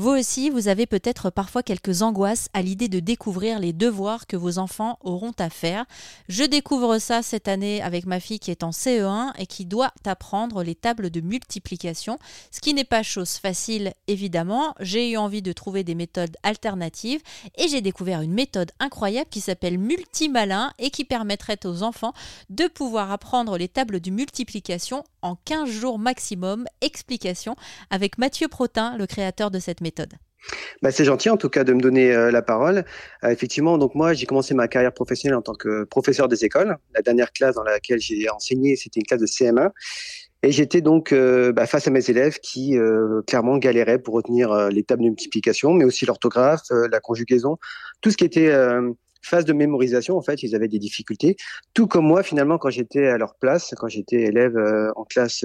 Vous aussi, vous avez peut-être parfois quelques angoisses à l'idée de découvrir les devoirs que vos enfants auront à faire. Je découvre ça cette année avec ma fille qui est en CE1 et qui doit apprendre les tables de multiplication, ce qui n'est pas chose facile évidemment. J'ai eu envie de trouver des méthodes alternatives et j'ai découvert une méthode incroyable qui s'appelle Multimalin et qui permettrait aux enfants de pouvoir apprendre les tables de multiplication en 15 jours maximum. Explication avec Mathieu Protin, le créateur de cette méthode. Bah, c'est gentil en tout cas de me donner euh, la parole. Euh, effectivement, donc moi j'ai commencé ma carrière professionnelle en tant que professeur des écoles. La dernière classe dans laquelle j'ai enseigné, c'était une classe de CM1. Et j'étais donc euh, bah, face à mes élèves qui clairement galéraient pour retenir les tables de multiplication, mais aussi l'orthographe, la conjugaison, tout ce qui était phase de mémorisation. En fait, ils avaient des difficultés, tout comme moi finalement quand j'étais à leur place, quand j'étais élève en classe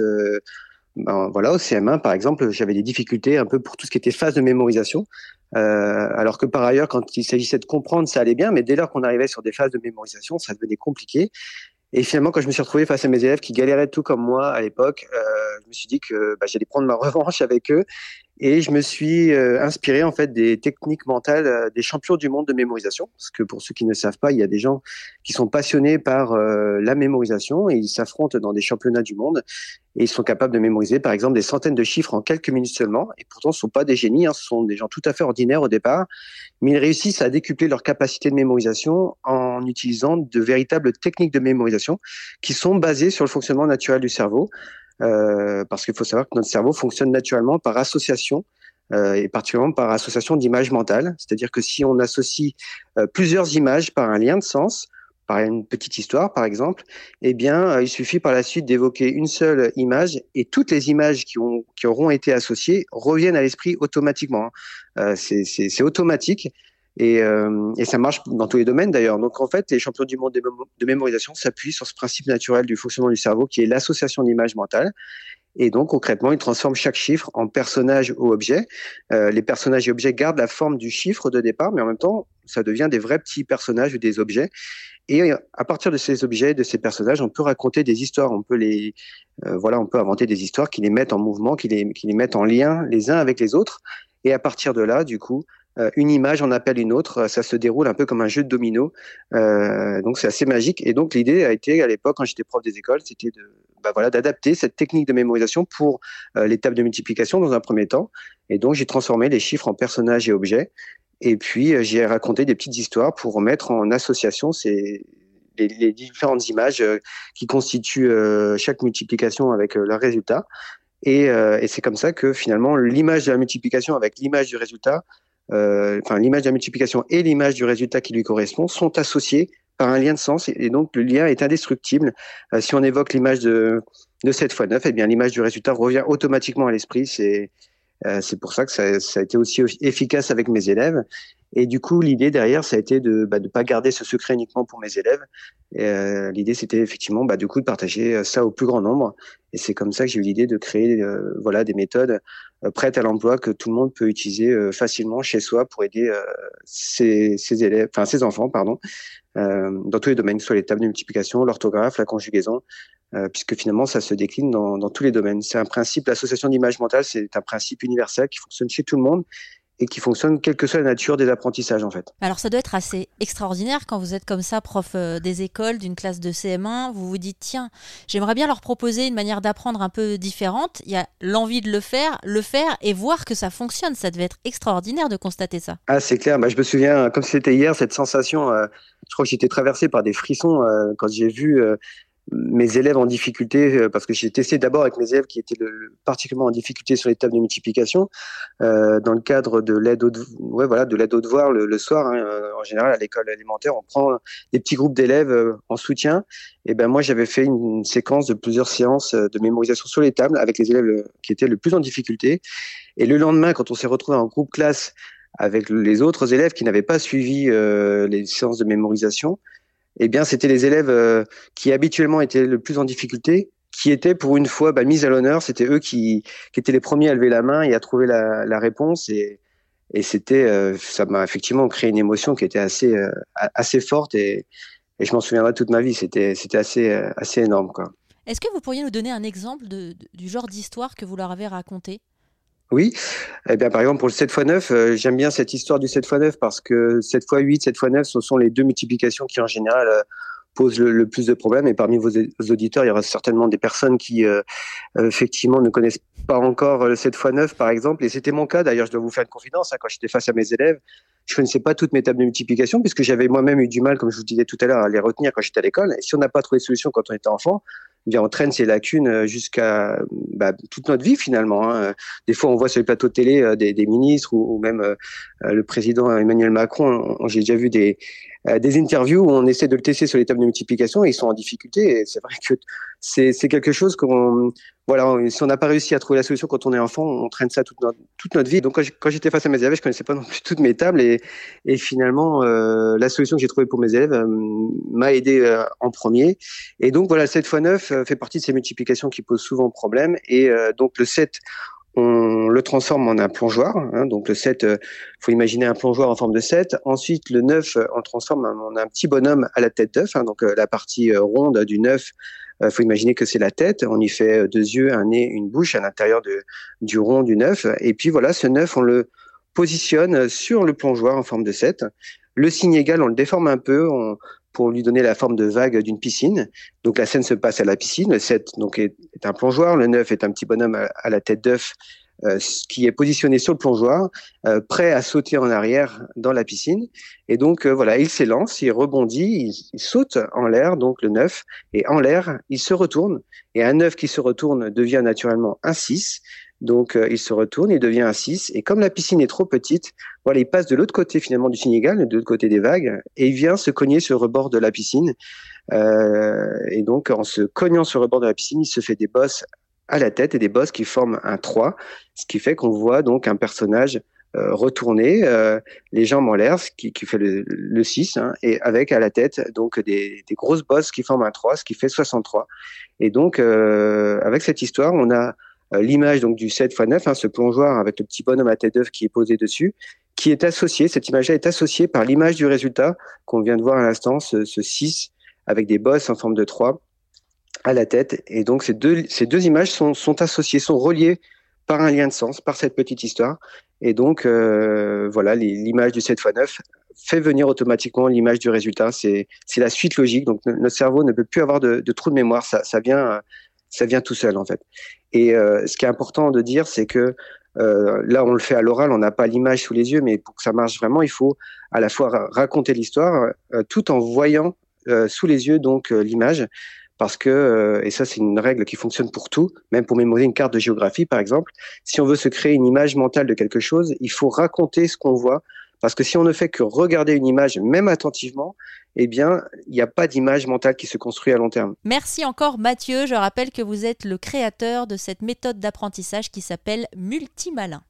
ben, voilà, au CM1, par exemple, j'avais des difficultés un peu pour tout ce qui était phase de mémorisation. Euh, alors que par ailleurs, quand il s'agissait de comprendre, ça allait bien, mais dès lors qu'on arrivait sur des phases de mémorisation, ça devenait compliqué. Et finalement, quand je me suis retrouvé face à mes élèves qui galéraient tout comme moi à l'époque, euh, je me suis dit que bah, j'allais prendre ma revanche avec eux et je me suis euh, inspiré en fait des techniques mentales euh, des champions du monde de mémorisation. Parce que pour ceux qui ne savent pas, il y a des gens qui sont passionnés par euh, la mémorisation et ils s'affrontent dans des championnats du monde et ils sont capables de mémoriser par exemple des centaines de chiffres en quelques minutes seulement. Et pourtant, ce sont pas des génies, hein, ce sont des gens tout à fait ordinaires au départ, mais ils réussissent à décupler leur capacité de mémorisation en utilisant de véritables techniques de mémorisation qui sont basées sur le fonctionnement naturel du cerveau. Euh, parce qu'il faut savoir que notre cerveau fonctionne naturellement par association euh, et particulièrement par association d'images mentales. C'est-à-dire que si on associe euh, plusieurs images par un lien de sens, par une petite histoire par exemple, eh bien, il suffit par la suite d'évoquer une seule image et toutes les images qui, ont, qui auront été associées reviennent à l'esprit automatiquement. Hein. c'est automatique et, euh, et, ça marche dans tous les domaines d'ailleurs. Donc en fait, les champions du monde de, mémorisation s'appuient sur ce principe naturel du fonctionnement du cerveau qui est l'association d'images mentales. Et donc concrètement, ils transforment chaque chiffre en personnage ou objet. Euh, les personnages et objets gardent la forme du chiffre de départ, mais en même temps, ça devient des vrais petits personnages ou des objets. Et à partir de ces objets, de ces personnages, on peut raconter des histoires. On peut les, euh, voilà, on peut inventer des histoires qui les mettent en mouvement, qui les, qui les mettent en lien les uns avec les autres. Et à partir de là, du coup, euh, une image en appelle une autre. Ça se déroule un peu comme un jeu de domino. Euh, donc c'est assez magique. Et donc l'idée a été à l'époque, quand j'étais prof des écoles, c'était de bah voilà d'adapter cette technique de mémorisation pour euh, l'étape de multiplication dans un premier temps. Et donc j'ai transformé les chiffres en personnages et objets. Et puis j'ai raconté des petites histoires pour remettre en association ces les, différentes images qui constituent chaque multiplication avec leur résultat. Et, c'est comme ça que finalement l'image de la multiplication avec l'image du résultat euh, enfin l'image de la multiplication et l'image du résultat qui lui correspond sont associées par un lien de sens et donc le lien est indestructible. Euh, si on évoque l'image de, de 7 x 9, eh bien l'image du résultat revient automatiquement à l'esprit. C'est euh, c'est pour ça que ça, ça, a été aussi efficace avec mes élèves. Et du coup, l'idée derrière, ça a été de ne bah, de pas garder ce secret uniquement pour mes élèves. Euh, l'idée, c'était effectivement bah, du coup de partager ça au plus grand nombre. Et c'est comme ça que j'ai eu l'idée de créer euh, voilà des méthodes euh, prêtes à l'emploi que tout le monde peut utiliser euh, facilement chez soi pour aider ses, ses, élèves, enfin ses enfants, pardon, dans tous les domaines, soit les tables de multiplication, l'orthographe, la conjugaison, puisque finalement ça se décline dans, dans tous les domaines. C'est un principe, l'association d'image mentale, c'est un principe universel qui fonctionne chez tout le monde et qui fonctionne quelle que soit la nature des apprentissages en fait. Alors ça doit être assez extraordinaire quand vous êtes comme ça prof euh, des écoles d'une classe de CM1, vous vous dites tiens, j'aimerais bien leur proposer une manière d'apprendre un peu différente, il y a l'envie de le faire, le faire et voir que ça fonctionne, ça devait être extraordinaire de constater ça. Ah c'est clair, bah, je me souviens comme c'était hier cette sensation euh, je crois que j'étais traversé par des frissons euh, quand j'ai vu mes élèves en difficulté, euh, parce que j'ai testé d'abord avec mes élèves qui étaient le, particulièrement en difficulté sur les tables de multiplication, euh, dans le cadre de l'aide au, ouais, voilà, de l'aide au devoir le, le soir. Hein, euh, en général, à l'école élémentaire, on prend des petits groupes d'élèves euh, en soutien. Et ben moi, j'avais fait une, séquence de plusieurs séances de mémorisation sur les tables avec les élèves qui étaient le plus en difficulté. Et le lendemain, quand on s'est retrouvé en groupe classe avec les autres élèves qui n'avaient pas suivi les séances de mémorisation, eh bien, c'était les élèves euh, qui habituellement étaient le plus en difficulté, qui étaient pour une fois bah, mis à l'honneur. C'était eux qui, étaient les premiers à lever la main et à trouver la, réponse. Et, c'était, euh, ça m'a effectivement créé une émotion qui était assez, euh, assez forte et, je m'en souviendrai toute ma vie. C'était, c'était assez, assez énorme. Est-ce que vous pourriez nous donner un exemple du genre d'histoire que vous leur avez raconté? Oui, eh bien, par exemple, pour le 7 x 9, j'aime bien cette histoire du 7 x 9 parce que 7 x 8, 7 x 9, ce sont les deux multiplications qui, en général, posent le, plus de problèmes. Et parmi vos, auditeurs, il y aura certainement des personnes qui, euh, effectivement, ne connaissent pas encore le 7 x 9, par exemple. Et c'était mon cas, d'ailleurs, je dois vous faire une confidence. Hein, quand j'étais face à mes élèves, je connaissais pas toutes mes tables de multiplication puisque j'avais moi-même eu du mal, comme je vous disais tout à l'heure, à les retenir quand j'étais à l'école. Et si on n'a pas trouvé de solution quand on était enfant, bien on traîne ces lacunes euh, jusqu'à bah, toute notre vie finalement. Hein. Des fois, on voit sur les plateaux de télé euh, des, ministres ou, même euh, le président Emmanuel Macron. J'ai déjà vu des des interviews où on essaie de le tester sur les tables de multiplication et ils sont en difficulté. Et c'est vrai que c'est quelque chose qu'on voilà, si on n'a pas réussi à trouver la solution quand on est enfant, on traîne ça toute notre, toute notre vie. Donc quand j'étais face à mes élèves, je connaissais pas non plus toutes mes tables et, et finalement euh, la solution que j'ai trouvée pour mes élèves euh, m'a aidé euh, en premier. Et donc voilà, 7 x 9 fait partie de ces multiplications qui posent souvent problème. Et donc le 7 on le transforme en un plongeoir. Hein, donc le 7, il faut imaginer un plongeoir en forme de 7. Ensuite, le 9, on le transforme en un petit bonhomme à la tête d'œuf. Hein, donc la partie ronde du 9 il euh, faut imaginer que c'est la tête. On y fait euh, deux yeux, un nez, une bouche à l'intérieur du rond du neuf. Et puis voilà, ce neuf, on le positionne sur le plongeoir en forme de 7. Le signe égal, on le déforme un peu pour lui donner la forme de vague d'une piscine. Donc la scène se passe à la piscine. Le 7 donc, est, un plongeoir. Le 9 est un petit bonhomme à la tête d'œuf euh, qui est positionné sur le plongeoir, euh, prêt à sauter en arrière dans la piscine. Et donc euh, voilà, il s'élance, il rebondit, il, saute en l'air, donc le 9, et en l'air, il se retourne. Et un 9 qui se retourne devient naturellement un 6. Donc il se retourne, il devient un 6. Et comme la piscine est trop petite, voilà, il passe de l'autre côté finalement du Sénégal, de l'autre côté des vagues, et il vient se cogner sur le rebord de la piscine. et donc en se cognant sur le rebord de la piscine, il se fait des bosses à la tête et des bosses qui forment un 3, ce qui fait qu'on voit donc un personnage euh, retourné, euh, les jambes en l'air, ce qui, qui, fait le, le 6, hein, et avec à la tête donc des, des, grosses bosses qui forment un 3, ce qui fait 63. Et donc, euh, avec cette histoire, on a euh, l'image donc du 7 x 9, hein, ce plongeoir avec le petit bonhomme à tête d'œuf qui est posé dessus, qui est associé, cette image-là est associée par l'image du résultat qu'on vient de voir à l'instant, ce, ce 6 avec des bosses en forme de 3 à la tête. Et donc ces deux, ces deux images sont, sont associées, sont reliées par un lien de sens, par cette petite histoire. Et donc euh, voilà, l'image du 7 x 9 fait venir automatiquement l'image du résultat. C'est la suite logique. Donc notre cerveau ne peut plus avoir de, trou de mémoire. Ça, ça vient ça vient tout seul en fait. Et euh, ce qui est important de dire, c'est que euh, là, on le fait à l'oral, on n'a pas l'image sous les yeux, mais pour que ça marche vraiment, il faut à la fois raconter l'histoire tout en voyant sous les yeux donc l'image parce que, euh, et ça c'est une règle qui fonctionne pour tout, même pour mémoriser une carte de géographie par exemple, si on veut se créer une image mentale de quelque chose, il faut raconter ce qu'on voit, parce que si on ne fait que regarder une image, même attentivement, eh bien, il n'y a pas d'image mentale qui se construit à long terme. Merci encore Mathieu, je rappelle que vous êtes le créateur de cette méthode d'apprentissage qui s'appelle Multimalin.